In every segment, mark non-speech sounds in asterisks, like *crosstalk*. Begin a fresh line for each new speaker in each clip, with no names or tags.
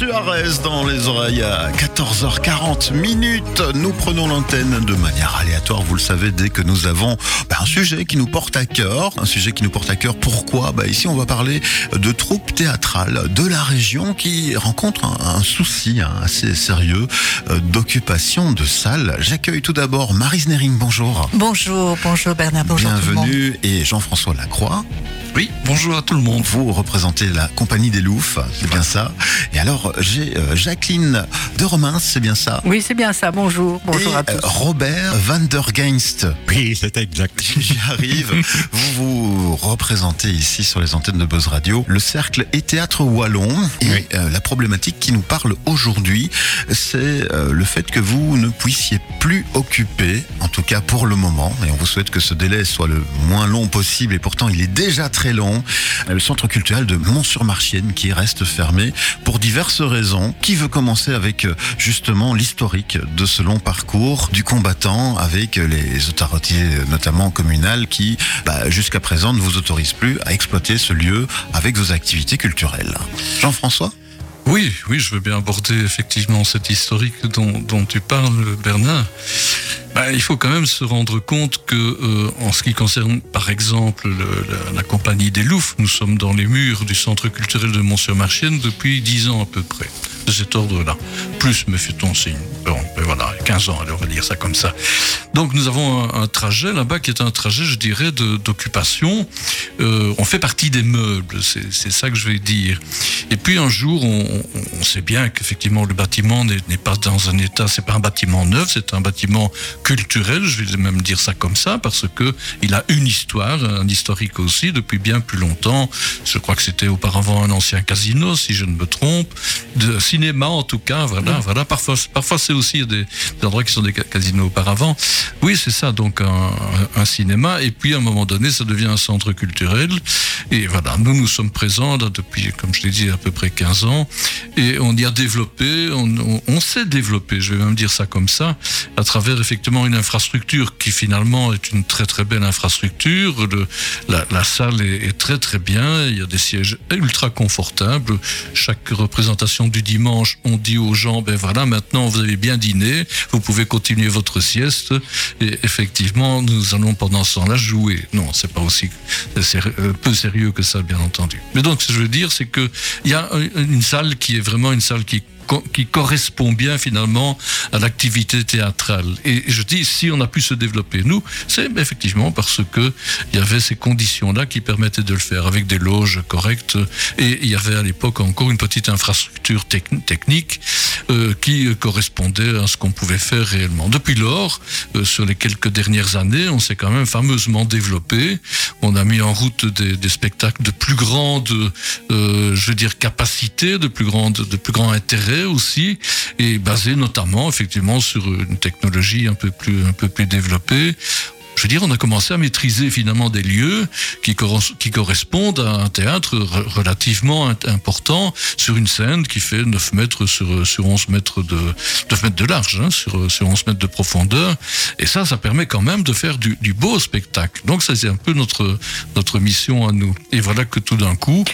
Suarez dans les oreilles à 14h40 minutes. Nous prenons l'antenne de manière aléatoire, vous le savez, dès que nous avons bah, un sujet qui nous porte à cœur. Un sujet qui nous porte à cœur. Pourquoi? Bah, Ici, on va parler de troupes théâtrales de la région qui rencontrent un, un souci hein, assez sérieux euh, d'occupation de salles. J'accueille tout d'abord Marie Znering, bonjour.
Bonjour, bonjour Bernard, bonjour tout le monde.
Bienvenue et Jean-François Lacroix.
Oui, bonjour à tout le monde.
Vous représentez la compagnie des Loufs, c'est bien ça. Et alors, j'ai euh, Jacqueline de Romans, c'est bien ça.
Oui, c'est bien ça, bonjour, bonjour
Et,
à tous.
euh, Robert van der Geinst.
Oui, c'est exact. *laughs*
J'y arrive. *laughs* vous vous représentez ici sur les antennes de Buzz Radio le cercle et théâtre wallon. Et
Oui.
euh, la problématique qui nous parle aujourd'hui, c'est le fait que vous ne puissiez plus occuper, en tout cas pour le moment, et on vous souhaite que ce délai soit le moins long possible, et pourtant il est déjà très long, le centre culturel de Mont-sur-Marchienne qui reste fermé pour diverses raisons. Qui veut commencer avec euh, justement l'historique de ce long parcours du combattant avec euh, les autorités euh, notamment communales qui bah, jusqu'à présent ne vous autorisent plus à exploiter ce lieu avec vos activités culturelles. Jean-François?
Oui, oui, je veux bien aborder effectivement cette historique dont tu parles, Bernard. Ben, il faut quand même se rendre compte que, euh, en ce qui concerne, par exemple, le- la, compagnie des Loufs, nous sommes dans les murs du centre culturel de Mont-sur-Marchienne depuis 10 ans à peu près, de cet ordre-là. Plus, me fait-on signe. Bon, ben voilà, 15 ans, allez, on va dire ça comme ça. Donc, nous avons un, trajet là-bas qui est un trajet, je dirais, d'occupation. Euh, on fait partie des meubles, c'est ça que je vais dire. Et puis un jour, on, on- sait bien qu'effectivement le bâtiment n'est pas dans un état, c'est pas un bâtiment neuf, c'est un bâtiment culturel, je vais même dire ça comme ça, parce que il a une histoire, un historique aussi, depuis bien plus longtemps. Je crois que c'était auparavant un ancien casino, si je ne me trompe, de cinéma en tout cas, voilà, voilà. Parfois, parfois c'est aussi des, des endroits qui sont des ca- casinos auparavant. Oui, c'est ça, donc un, un cinéma, et puis à un moment donné, ça devient un centre culturel. Et voilà, nous, nous sommes présents là depuis, comme je l'ai dit, à peu près 15 ans, et on y a développé, on, on, on s'est développé, je vais même dire ça comme ça, à travers effectivement une infrastructure qui finalement est une très très belle infrastructure. Le, la, la salle est, est très très bien, il y a des sièges ultra confortables. Chaque représentation du dimanche, on dit aux gens, ben voilà, maintenant vous avez bien dîné, vous pouvez continuer votre sieste, et effectivement, nous allons pendant ce temps-là jouer. Non, c'est pas aussi c'est euh, peu sérieux que ça, bien entendu. Mais donc, ce que je veux dire, c'est que il y a un- une salle qui est vraiment une salle qui qui correspond bien finalement à l'activité théâtrale. Et je dis, si on a pu se développer, nous, c'est effectivement parce que il y avait ces conditions-là qui permettaient de le faire, avec des loges correctes. Et il y avait à l'époque encore une petite infrastructure techni- technique euh, qui correspondait à ce qu'on pouvait faire réellement. Depuis lors, euh, sur les quelques dernières années, on s'est quand même fameusement développé. On a mis en route des, des spectacles de plus grande, euh, je veux dire, capacité, de plus grande, de plus grand intérêt aussi, et basé notamment effectivement sur une technologie un peu plus, un peu plus développée. Je veux dire, on a commencé à maîtriser finalement des lieux qui, corres- qui correspondent à un théâtre re- relativement important sur une scène qui fait 9 mètres sur, sur 11 mètres de, 9 mètres de large, hein, sur, sur 11 mètres de profondeur. Et ça, ça permet quand même de faire du, beau spectacle. Donc ça, c'est un peu notre, notre mission à nous. Et voilà que tout d'un coup,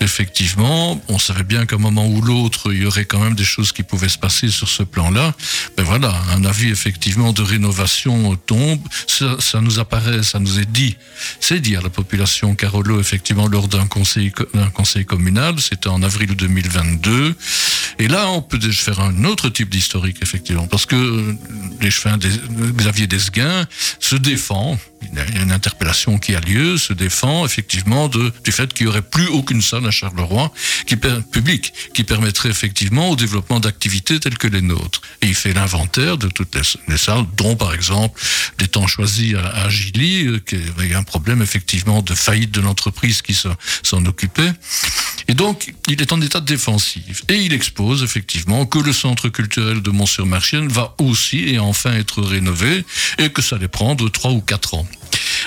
effectivement, on savait bien qu'à un moment ou l'autre, il y aurait quand même des choses qui pouvaient se passer sur ce plan-là. Ben voilà, un avis effectivement de rénovation tombe. Ça nous apparaît, ça nous est dit. C'est dit à la population Carolo, effectivement, lors d'un conseil, co- d'un conseil communal. C'était en avril 2022. Et là, on peut faire un autre type d'historique, effectivement, parce que l'échevin des- Xavier Desguin se défend, il y a une interpellation qui a lieu, se défend effectivement du fait qu'il n'y aurait plus aucune salle à Charleroi qui, publique qui permettrait effectivement au développement d'activités telles que les nôtres. Et il fait l'inventaire de toutes les, les salles, dont par exemple des temps choisis à, à Gilly, euh, qui avait un problème effectivement de faillite de l'entreprise qui se- s'en occupait. Et donc, il est en état défensif. Et il expose effectivement que le centre culturel de Mont-sur-Marchienne va aussi et enfin être rénové et que ça allait prendre trois ou quatre ans.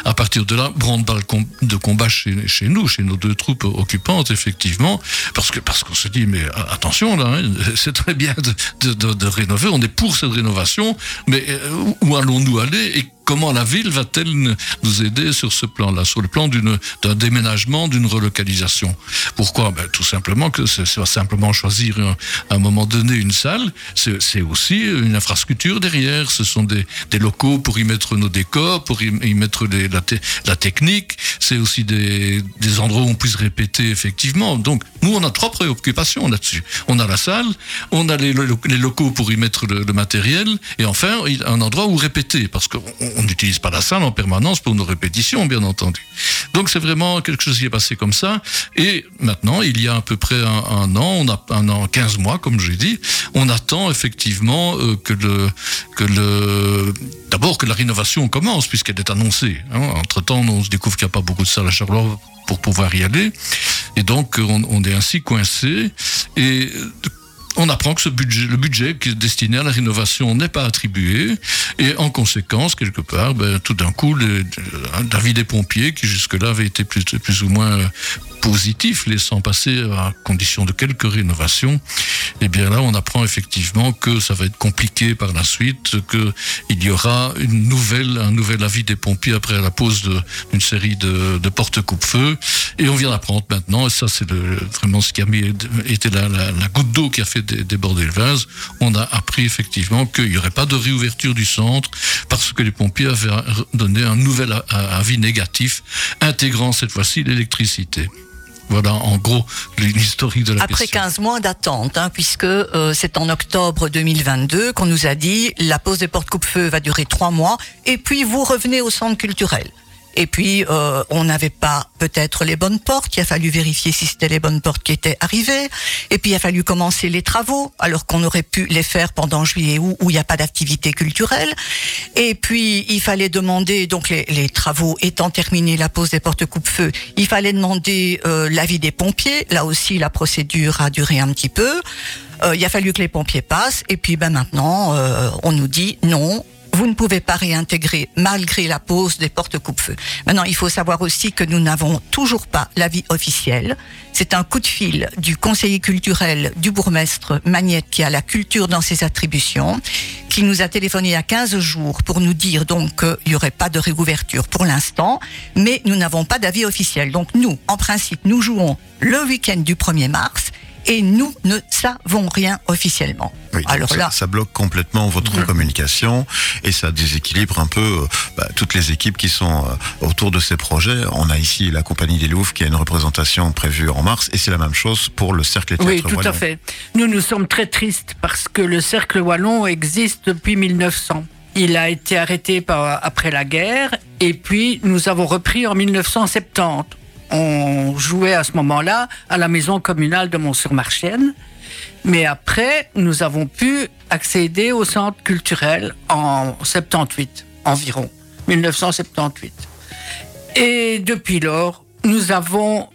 À partir de là, branle-balle com- de combat chez, nous, chez nos deux troupes occupantes, effectivement, parce que qu'on se dit, mais attention là, hein, *laughs* c'est très bien de, rénover, on est pour cette rénovation, mais euh, où allons-nous aller comment la ville va-t-elle nous aider sur ce plan-là, sur le plan d'un déménagement, d'une relocalisation? Pourquoi? Ben, Tout simplement que c'est simplement choisir à un moment donné une salle, c'est aussi une infrastructure derrière, ce sont des, des, locaux pour y mettre nos décors, pour y, mettre la, la, technique, c'est aussi des, des endroits où on puisse répéter effectivement. Donc nous, on a trois préoccupations là-dessus. On a la salle, on a les, les locaux pour y mettre le, le matériel, et enfin un endroit où répéter, parce qu'on on n'utilise pas la salle en permanence pour nos répétitions, bien entendu. Donc c'est vraiment quelque chose qui est passé comme ça. Et maintenant, il y a à peu près un, an, on a un an, 15 mois, comme j'ai dit, on attend effectivement euh, que le, que le, d'abord que la rénovation commence, puisqu'elle est annoncée. Hein. Entre temps, on se découvre qu'il n'y a pas beaucoup de salles à Charleroi pour pouvoir y aller. Et donc, on, on est ainsi coincé. Et on apprend que le budget qui est destiné à la rénovation n'est pas attribué et en conséquence, quelque part, ben, tout d'un coup, le, vie des pompiers, qui jusque-là avait été plus, ou moins positif, laissant passer à condition de quelques rénovations, et eh bien là, on apprend effectivement que ça va être compliqué par la suite, que il y aura une nouvelle, un nouvel avis des pompiers après la pose d'une série de, de portes coupe-feu. Et on vient d'apprendre maintenant, et ça c'est vraiment ce qui a mis, la goutte d'eau qui a fait déborder le vase. On a appris effectivement qu'il n'y aurait pas de réouverture du centre parce que les pompiers avaient donné un nouvel avis négatif, intégrant cette fois-ci l'électricité. Voilà, en gros, l'historique de la
Après 15 mois d'attente, hein, puisque euh, c'est en octobre 2022 qu'on nous a dit la pose des portes coupe-feu va durer trois mois, et puis vous revenez au centre culturel. Et puis, euh, on n'avait pas peut-être les bonnes portes. Il a fallu vérifier si c'était les bonnes portes qui étaient arrivées. Et puis, il a fallu commencer les travaux, alors qu'on aurait pu les faire pendant juillet août, où il n'y a pas d'activité culturelle. Et puis, il fallait demander, donc les, travaux étant terminés, la pose des portes coupe-feu, il fallait demander euh, l'avis des pompiers. Là aussi, la procédure a duré un petit peu. Euh, il a fallu que les pompiers passent. Et puis, ben maintenant, euh, on nous dit non, vous ne pouvez pas réintégrer malgré la pose des portes coupe-feu. Maintenant, il faut savoir aussi que nous n'avons toujours pas l'avis officiel. C'est un coup de fil du conseiller culturel du bourgmestre Magnette qui a la culture dans ses attributions, qui nous a téléphoné il y a 15 jours pour nous dire donc qu'il n'y aurait pas de réouverture pour l'instant, mais nous n'avons pas d'avis officiel. Donc nous, en principe, nous jouons le week-end du 1er mars et nous ne savons rien officiellement.
Alors ça, là, ça bloque complètement votre mm. communication et ça déséquilibre un peu euh, bah, toutes les équipes qui sont euh, autour de ces projets. On a ici la compagnie des Louvres qui a une représentation prévue en mars et c'est la même chose pour le Cercle
Théâtre Oui, tout à fait. Nous, nous sommes très tristes parce que le Cercle Wallon existe depuis 1900. Il a été arrêté par, après la guerre et puis nous avons repris en 1970 on jouait à ce moment-là à la maison communale de Mont-sur-Marchienne. Mais après, nous avons pu accéder au centre culturel en 78 environ, 1978. Et depuis lors, nous avons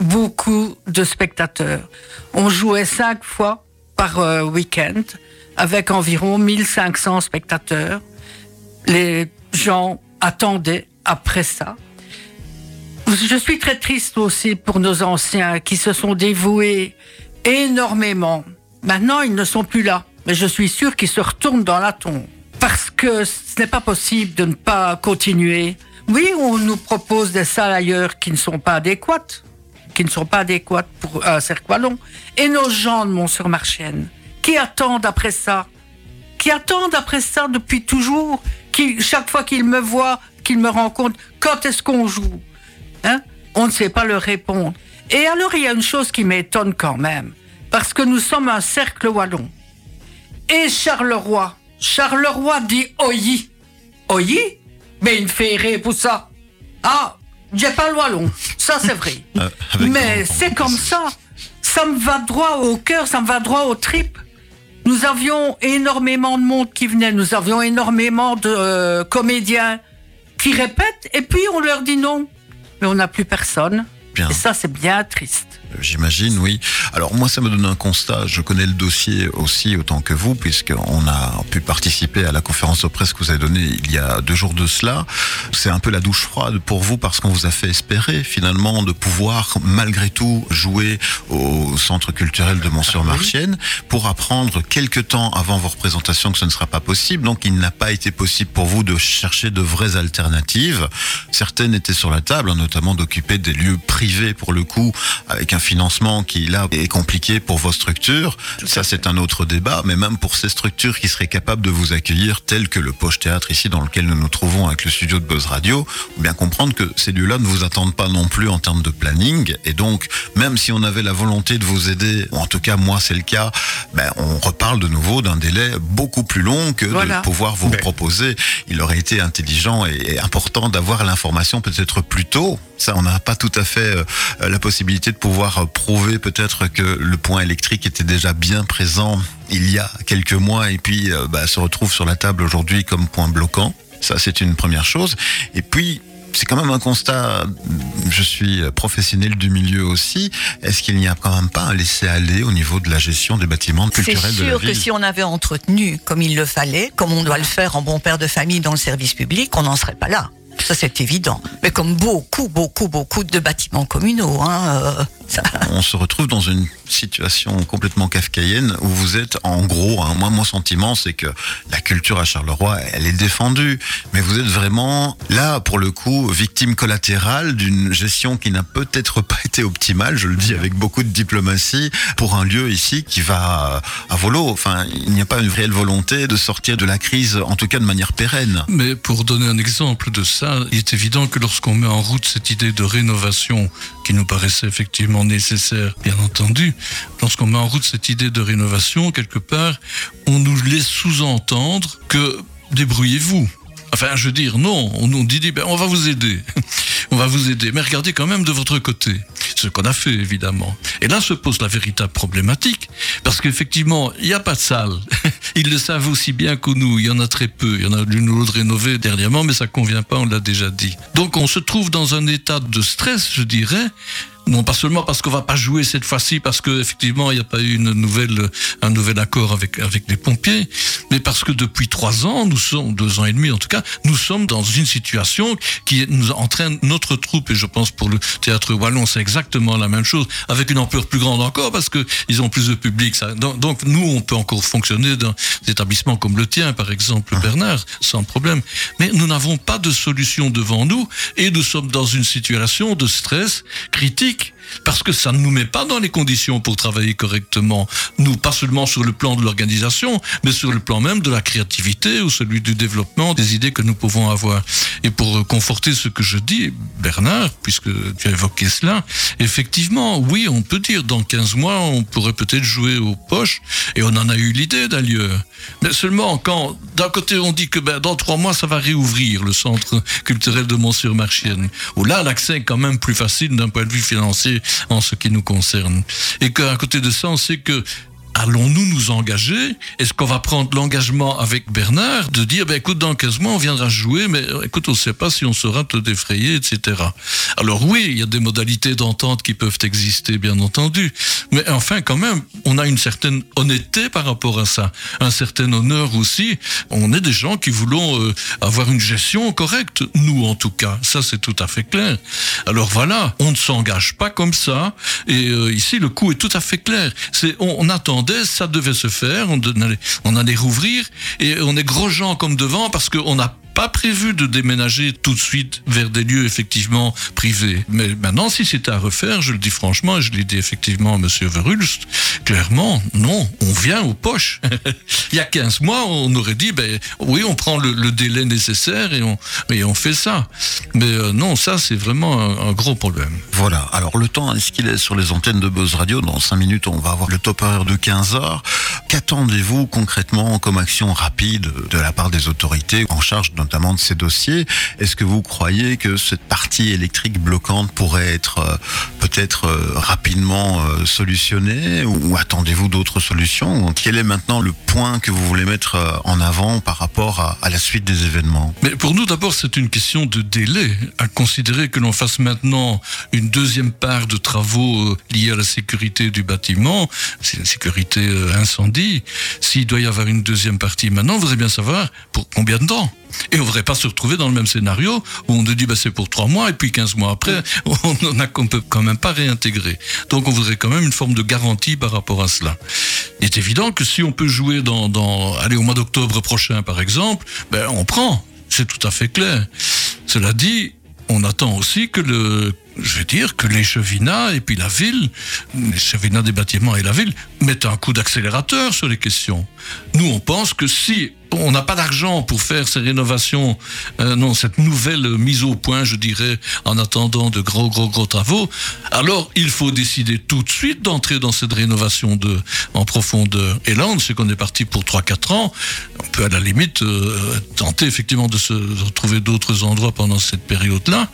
beaucoup de spectateurs. On jouait cinq fois par euh, week-end avec environ 1500 spectateurs. Les gens attendaient après ça je suis très triste aussi pour nos anciens qui se sont dévoués énormément. Maintenant, ils ne sont plus là. Mais je suis sûr qu'ils se retournent dans la tombe. Parce que ce n'est pas possible de ne pas continuer. Oui, on nous propose des salles ailleurs qui ne sont pas adéquates. Qui ne sont pas adéquates pour un cercle wallon. Et nos gens de Mont-sur-Marchienne, qui attendent après ça? Qui attendent après ça depuis toujours? Qui, chaque fois qu'ils me voient, qu'ils me rencontrent, quand est-ce qu'on joue? Hein? On ne sait pas leur répondre. Et alors, il y a une chose qui m'étonne quand même, parce que nous sommes un cercle wallon. Et Charleroi, Charleroi dit Oyi. Oyi? Mais une féerie pour ça. Ah, j'ai pas le wallon, ça c'est vrai. *laughs* Euh, Mais c'est comme ça. Ça me va droit au cœur, ça me va droit aux tripes. Nous avions énormément de monde qui venait, nous avions énormément de euh, comédiens qui répètent, et puis on leur dit non on n'a plus personne. Et ça, c'est bien triste.
J'imagine, oui. Alors moi, ça me donne un constat. Je connais le dossier aussi autant que vous, puisqu'on a pu participer à la conférence de presse que vous avez donnée il y a deux jours de cela. C'est un peu la douche froide pour vous parce qu'on vous a fait espérer finalement de pouvoir malgré tout jouer au centre culturel de Mont-sur-Marchienne pour apprendre quelques temps avant vos représentations que ce ne sera pas possible. Donc il n'a pas été possible pour vous de chercher de vraies alternatives. Certaines étaient sur la table, hein, notamment d'occuper des lieux privés pour le coup, avec un financement qui là est compliqué pour vos structures. Ça c'est un autre débat, mais même pour ces structures qui seraient capables de vous accueillir, telles que le Poche Théâtre ici dans lequel nous nous trouvons avec le studio de Buzz Radio, ou bien comprendre que ces lieux-là ne vous attendent pas non plus en termes de planning. Et donc, même si on avait la volonté de vous aider, ou en tout cas moi c'est le cas, ben, on reparle de nouveau d'un délai beaucoup plus long que de pouvoir vous proposer. Il aurait été intelligent et important d'avoir l'information peut-être plus tôt. Ça, on n'a pas tout à fait euh, la possibilité de pouvoir prouver peut-être que le point électrique était déjà bien présent il y a quelques mois et puis euh, bah, se retrouve sur la table aujourd'hui comme point bloquant. Ça, c'est une première chose. Et puis, c'est quand même un constat. Je suis professionnel du milieu aussi. Est-ce qu'il n'y a quand même pas un laisser-aller au niveau de la gestion des bâtiments culturels
de
la
ville C'est sûr que si on avait entretenu comme il le fallait, comme on doit le faire en bon père de famille dans le service public, on n'en serait pas là. Ça, c'est évident. Mais comme beaucoup, beaucoup, beaucoup de bâtiments communaux. Hein, euh,
On se retrouve dans une situation complètement kafkaïenne où vous êtes en gros, hein, moi mon sentiment c'est que la culture à Charleroi elle est défendue, mais vous êtes vraiment là pour le coup victime collatérale d'une gestion qui n'a peut-être pas été optimale, je le dis avec beaucoup de diplomatie, pour un lieu ici qui va à volo. Enfin, il n'y a pas une réelle volonté de sortir de la crise, en tout cas de manière pérenne.
Mais pour donner un exemple de ça, il est évident que lorsqu'on met en route cette idée de rénovation qui nous paraissait effectivement nécessaire, bien entendu, lorsqu'on met en route cette idée de rénovation, quelque part, on nous laisse sous-entendre que débrouillez-vous. Enfin, je veux dire, non, on nous dit, ben, on va vous aider. *laughs* on va vous aider, mais regardez quand même de votre côté. Ce qu'on a fait, évidemment. Et là se pose la véritable problématique, parce qu'effectivement, il n'y a pas de salle. *laughs* Ils le savent aussi bien que nous, il y en a très peu. Il y en a l'une ou l'autre rénovée dernièrement, mais ça convient pas, on l'a déjà dit. Donc on se trouve dans un état de stress, je dirais, non pas seulement parce qu'on va pas jouer cette fois-ci parce que effectivement il n'y a pas eu une nouvelle un nouvel accord avec avec les pompiers, mais parce que depuis trois ans, nous sommes deux ans et demi en tout cas, nous sommes dans une situation qui nous entraîne notre troupe et je pense pour le théâtre wallon c'est exactement la même chose avec une ampleur plus grande encore parce que ils ont plus de public. Ça. Donc, donc nous on peut encore fonctionner dans des établissements comme le tien par exemple Bernard sans problème, mais nous n'avons pas de solution devant nous et nous sommes dans une situation de stress critique parce que ça ne nous met pas dans les conditions pour travailler correctement. Nous, pas seulement sur le plan de l'organisation, mais sur le plan même de la créativité ou celui du développement des idées que nous pouvons avoir. Et pour conforter ce que je dis, Bernard, puisque tu as évoqué cela, effectivement, oui, on peut dire dans 15 mois, on pourrait peut-être jouer aux poches, et on en a eu l'idée d'ailleurs. Mais seulement quand, d'un côté, on dit que ben, dans trois mois, ça va réouvrir le centre culturel de Mont-sur-Marchienne, où là, l'accès est quand même plus facile d'un point de vue financier en ce qui nous concerne. Et qu'à côté de ça, on sait que allons-nous nous engager? Est-ce qu'on va prendre l'engagement avec Bernard de dire, ben, écoute, dans 15 mois, on viendra jouer, mais écoute, on ne sait pas si on saura te défrayer, etc. Alors oui, il y a des modalités d'entente qui peuvent exister, bien entendu. Mais enfin, quand même, on a une certaine honnêteté par rapport à ça. Un certain honneur aussi. On est des gens qui voulons euh, avoir une gestion correcte, nous en tout cas. Ça, c'est tout à fait clair. Alors voilà, on ne s'engage pas comme ça. Et euh, ici, le coup est tout à fait clair. C'est, on attend ça devait se faire, on, allait, rouvrir, et on est gros gens comme devant parce qu'on n'a pas prévu de déménager tout de suite vers des lieux effectivement privés. Mais maintenant, si c'était à refaire, je le dis franchement, et je l'ai dit effectivement à Monsieur Verhulst, clairement, non, on vient aux poches. *laughs* Il y a 15 mois, on aurait dit, ben oui, on prend le, délai nécessaire et on, et on fait ça. Mais euh, non, ça, c'est vraiment un, gros problème.
Voilà. Alors, le temps, est-ce qu'il est sur les antennes de Buzz Radio? Dans 5 minutes, on va avoir le top horaire de 15 heures. qu'attendez-vous concrètement comme action rapide de la part des autorités en charge notamment de ces dossiers. Est-ce que vous croyez que cette partie électrique bloquante pourrait être euh, peut-être euh, rapidement euh, solutionnée ou attendez-vous d'autres solutions Quel est maintenant le point que vous voulez mettre en avant par rapport à, la suite des événements?
Mais pour nous d'abord c'est une question de délai. À considérer que l'on fasse maintenant une deuxième part de travaux liés à la sécurité du bâtiment, c'est une sécurité incendie. S'il doit y avoir une deuxième partie maintenant, on voudrait bien savoir pour combien de temps et on ne voudrait pas se retrouver dans le même scénario où on nous dit bah, c'est pour trois mois et puis 15 mois après, *laughs* on ne peut quand même pas réintégrer. Donc on voudrait quand même une forme de garantie par rapport à cela. Il est évident que si on peut jouer dans, dans au mois d'octobre prochain par exemple, ben on prend. C'est tout à fait clair. Cela dit, on attend aussi que le, je veux dire, que les chevinats et puis la ville, les chevinats des bâtiments et la ville, mettent un coup d'accélérateur sur les questions. Nous, on pense que si on n'a pas d'argent pour faire ces rénovations, euh, non, cette nouvelle mise au point, je dirais, en attendant de gros, gros, gros travaux, alors il faut décider tout de suite d'entrer dans cette rénovation de, en profondeur. Et là, on qu'on est parti pour 3-4 ans. On peut à la limite euh, tenter effectivement de se retrouver d'autres endroits pendant cette période-là,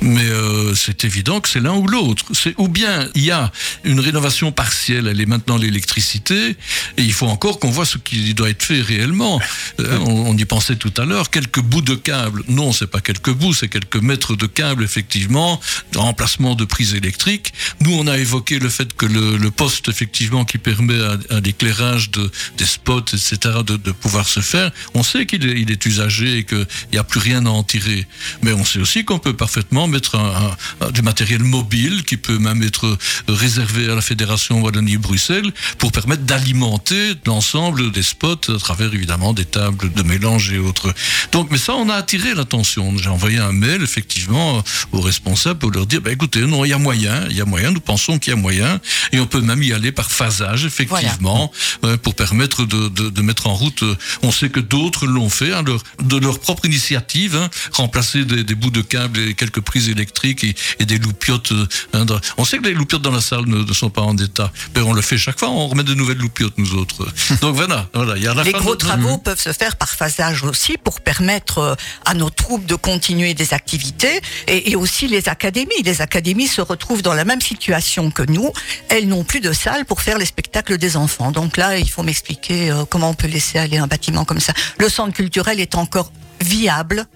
mais euh, c'est évident que c'est l'un ou l'autre. Ou bien il y a une rénovation partielle, elle est maintenant l'électricité, et il faut encore qu'on voit ce qui doit être fait réellement. Euh, on, y pensait tout à l'heure, quelques bouts de câbles. Non, c'est pas quelques bouts, c'est quelques mètres de câbles, effectivement, remplacement de prises électriques. Nous, on a évoqué le fait que le, poste, effectivement, qui permet à, l'éclairage de, des spots, etc., de, pouvoir se faire, on sait qu'il est, il est usagé et qu'il n'y a plus rien à en tirer. Mais on sait aussi qu'on peut parfaitement mettre un, du matériel mobile qui peut même être réservé à la Fédération Wallonie-Bruxelles pour permettre d'alimenter l'ensemble des spots à travers évidemment des tables de mélange et autres. Donc, mais ça, on a attiré l'attention. J'ai envoyé un mail, effectivement, aux responsables pour leur dire, bah, écoutez, non, il y a moyen, il y a moyen, nous pensons qu'il y a moyen, et on peut même y aller par phasage, effectivement, euh, pour permettre de, de, de, mettre en route. Euh, on sait que d'autres l'ont fait, hein, de leur propre initiative, hein, remplacer des, des, bouts de câbles et quelques prises électriques et, et des loupiottes. Euh, hein, on sait que les loupiottes dans la salle ne, ne sont pas en état, mais on le fait chaque fois, on remet de nouvelles loupiottes, nous autres. *laughs* Donc voilà, voilà, il y a la
les gros travaux peuvent se faire par phasage aussi pour permettre euh, à nos troupes de continuer des activités et, et, aussi les académies. Les académies se retrouvent dans la même situation que nous. Elles n'ont plus de salle pour faire les spectacles des enfants. Donc là, il faut m'expliquer euh, comment on peut laisser aller un bâtiment comme ça. Le centre culturel est encore viable.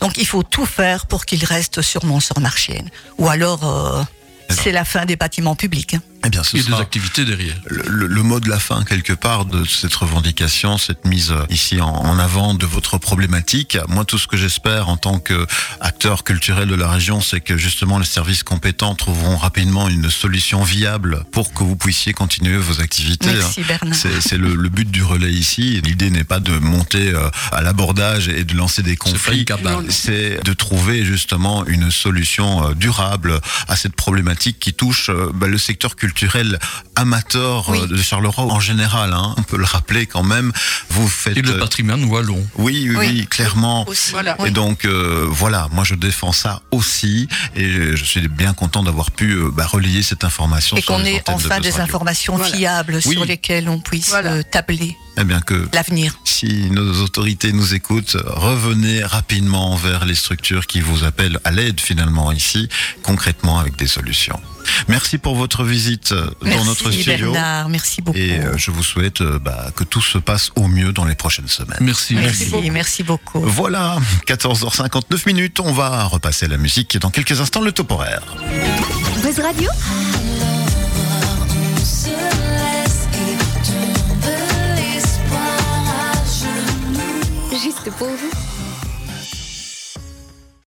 Donc il faut tout faire pour qu'il reste sur Mont-sur-Marchienne. Ou alors, euh, c'est la fin des bâtiments publics. Hein.
Eh bien, ce et des activités derrière.
Le, le, mot de la fin, quelque part, de cette revendication, cette mise euh, ici en, en avant de votre problématique. Moi, tout ce que j'espère en tant qu'acteur culturel de la région, c'est que justement les services compétents trouveront rapidement une solution viable pour que vous puissiez continuer vos activités.
Merci, Bernard.
C'est le, le, but du relais ici. L'idée n'est pas de monter euh, à l'abordage et de lancer des conflits. C'est de trouver justement une solution euh, durable à cette problématique qui touche bah, le secteur culturel culturel amateur euh, de Charleroi en général. Hein, on peut le rappeler quand même. Vous faites
et le euh, patrimoine wallon.
Oui, oui, oui clairement. Et donc euh, voilà, moi je défends ça aussi, et je suis bien content d'avoir pu euh, bah, relayer cette information.
Et qu'on ait enfin des informations voilà. fiables oui. sur lesquelles on puisse voilà. tabler.
Eh bien que
l'avenir.
Si nos autorités nous écoutent, revenez rapidement vers les structures qui vous appellent à l'aide finalement ici, concrètement avec des solutions. Merci pour votre visite
merci
dans notre studio.
Bernard, merci beaucoup.
Et euh, je vous souhaite euh, bah, que tout se passe au mieux dans les prochaines semaines.
Merci.
Merci, merci, merci beaucoup.
Voilà, 14h59 minutes. On va repasser la musique dans quelques instants le top horaire.
Buzz Radio Juste pour vous.